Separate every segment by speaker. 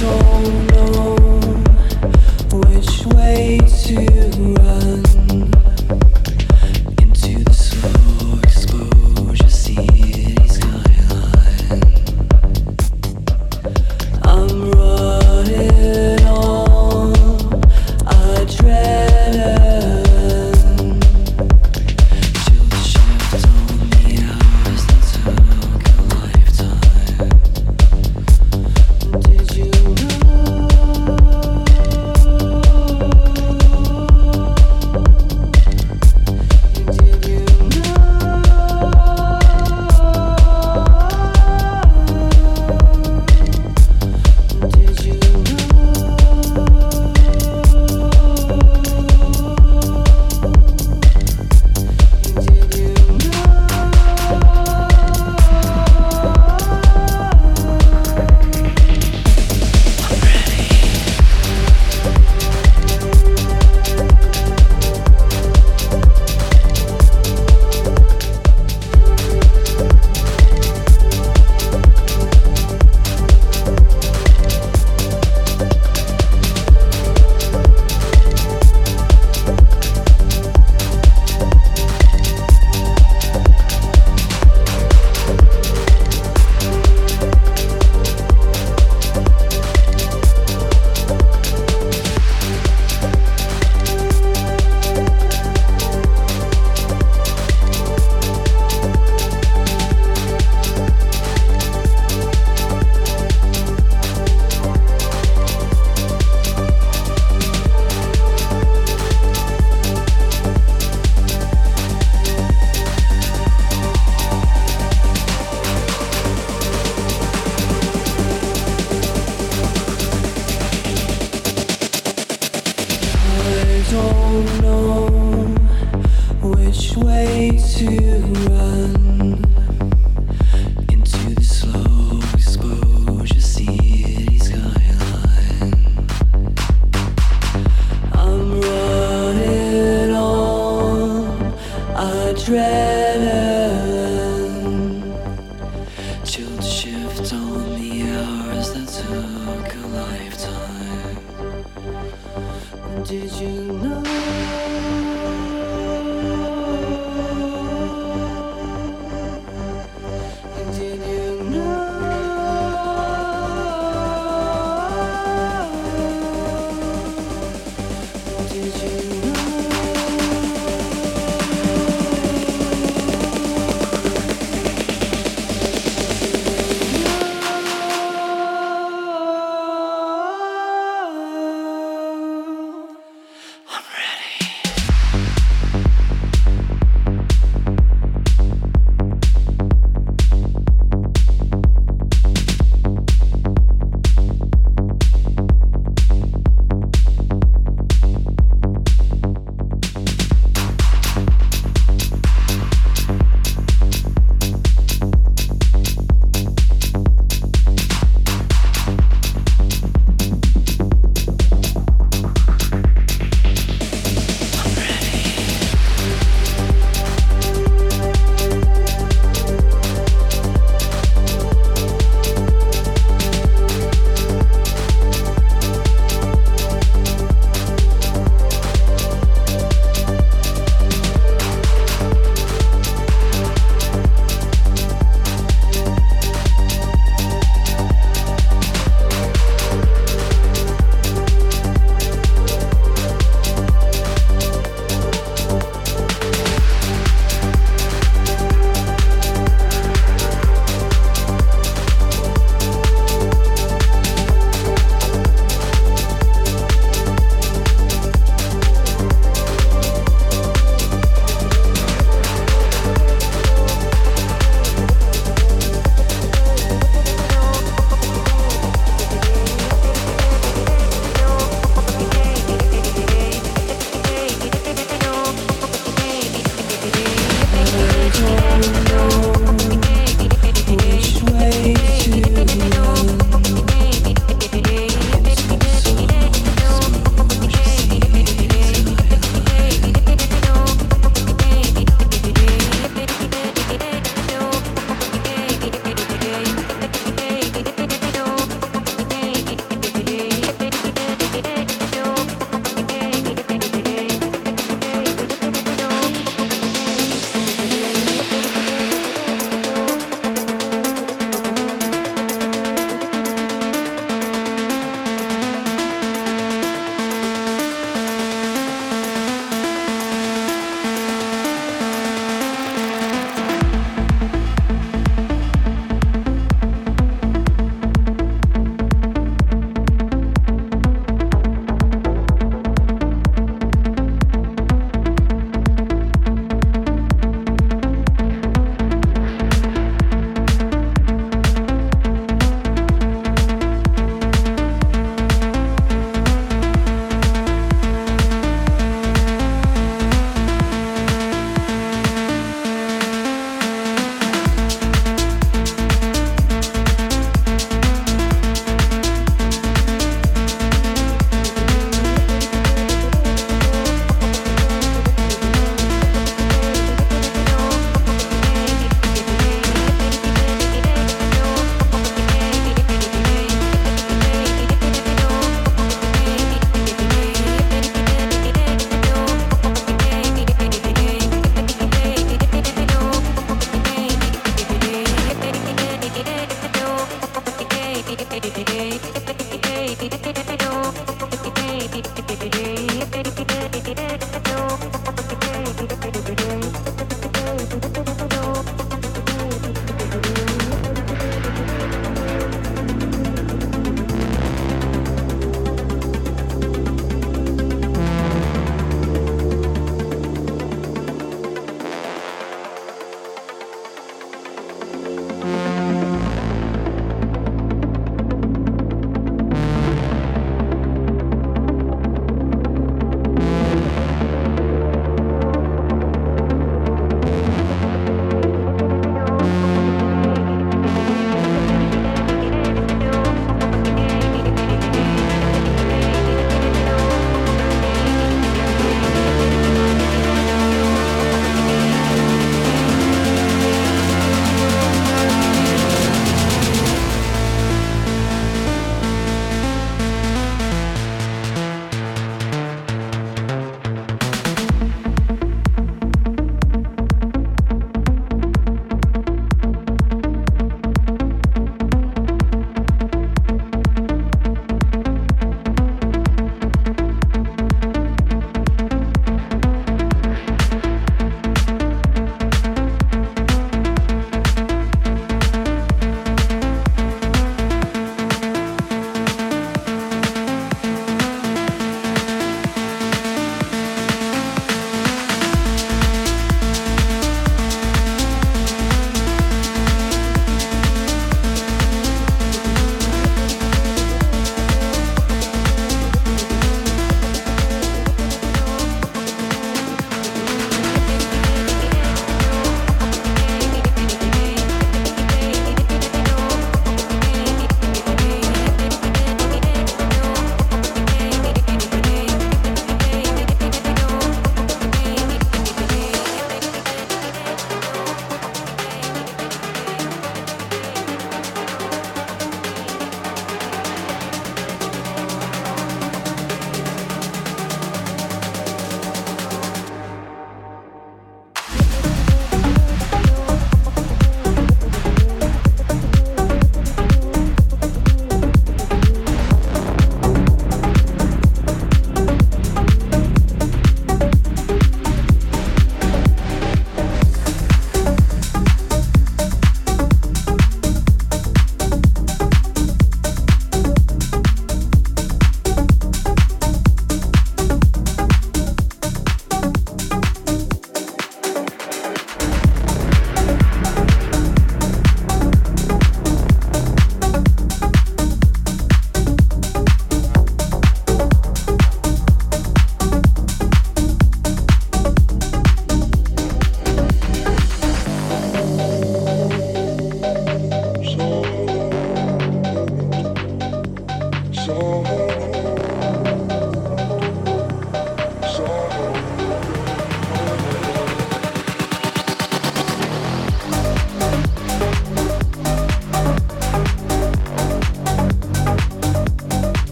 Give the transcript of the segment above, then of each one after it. Speaker 1: don't know which way to run.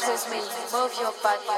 Speaker 2: dance with me, move your body.